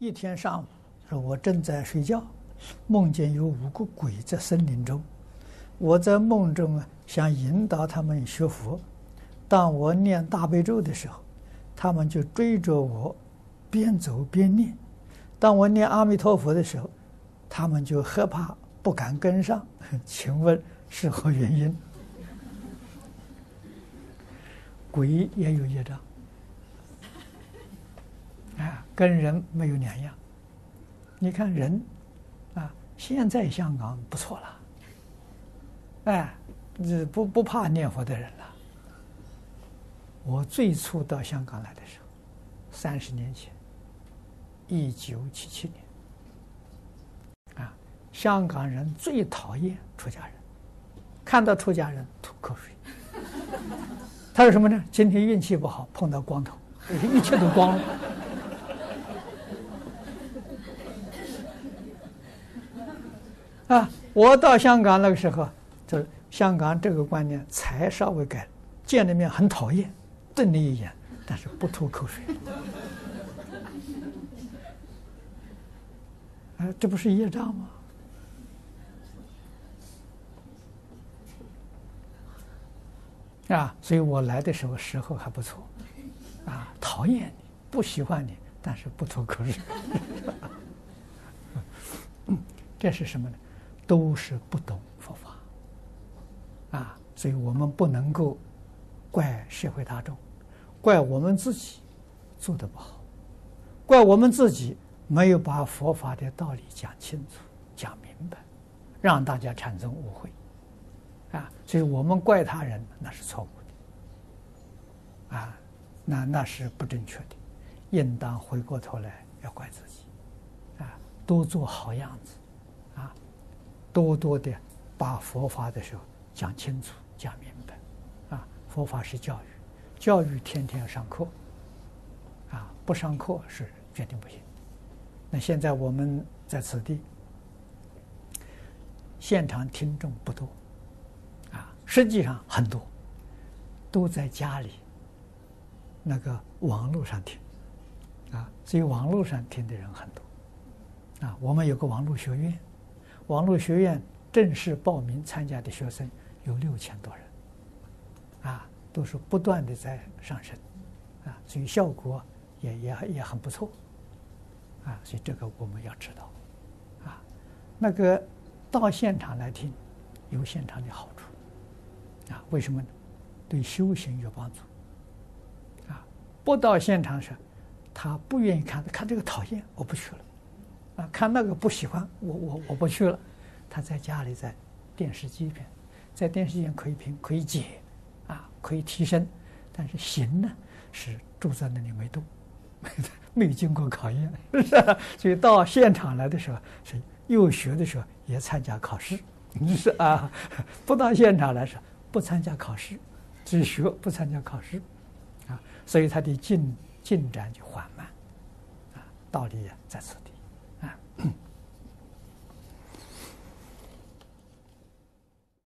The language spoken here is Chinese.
一天上午，说我正在睡觉，梦见有五个鬼在森林中。我在梦中啊，想引导他们学佛。当我念大悲咒的时候，他们就追着我，边走边念。当我念阿弥陀佛的时候，他们就害怕，不敢跟上。请问是何原因？鬼也有业障。跟人没有两样。你看人，啊，现在香港不错了。哎，你不不怕念佛的人了。我最初到香港来的时候，三十年前，一九七七年，啊，香港人最讨厌出家人，看到出家人吐口水。他说什么呢？今天运气不好，碰到光头，一切都光了。啊！我到香港那个时候，就是香港这个观念才稍微改，见了面很讨厌，瞪你一眼，但是不吐口水。啊，这不是业障吗？啊，所以我来的时候时候还不错，啊，讨厌你，不喜欢你，但是不吐口水。嗯，这是什么呢？都是不懂佛法，啊，所以我们不能够怪社会大众，怪我们自己做的不好，怪我们自己没有把佛法的道理讲清楚、讲明白，让大家产生误会，啊，所以我们怪他人那是错误的，啊，那那是不正确的，应当回过头来要怪自己，啊，多做好样子。啊多多的把佛法的时候讲清楚、讲明白，啊，佛法是教育，教育天天要上课，啊，不上课是决定不行。那现在我们在此地，现场听众不多，啊，实际上很多，都在家里，那个网络上听，啊，所以网络上听的人很多，啊，我们有个网络学院。网络学院正式报名参加的学生有六千多人，啊，都是不断的在上升，啊，所以效果也也也很不错，啊，所以这个我们要知道，啊，那个到现场来听，有现场的好处，啊，为什么？对修行有帮助，啊，不到现场时，他不愿意看，看这个讨厌，我不去了。看那个不喜欢，我我我不去了。他在家里，在电视机边，在电视机前可以评，可以解，啊，可以提升。但是行呢，是住在那里没动，没经过考验，是不是？所以到现场来的时候，是又学的时候也参加考试，是啊。不到现场来时候不参加考试，只学不参加考试，啊，所以他的进进展就缓慢，啊，道理也在此地。嗯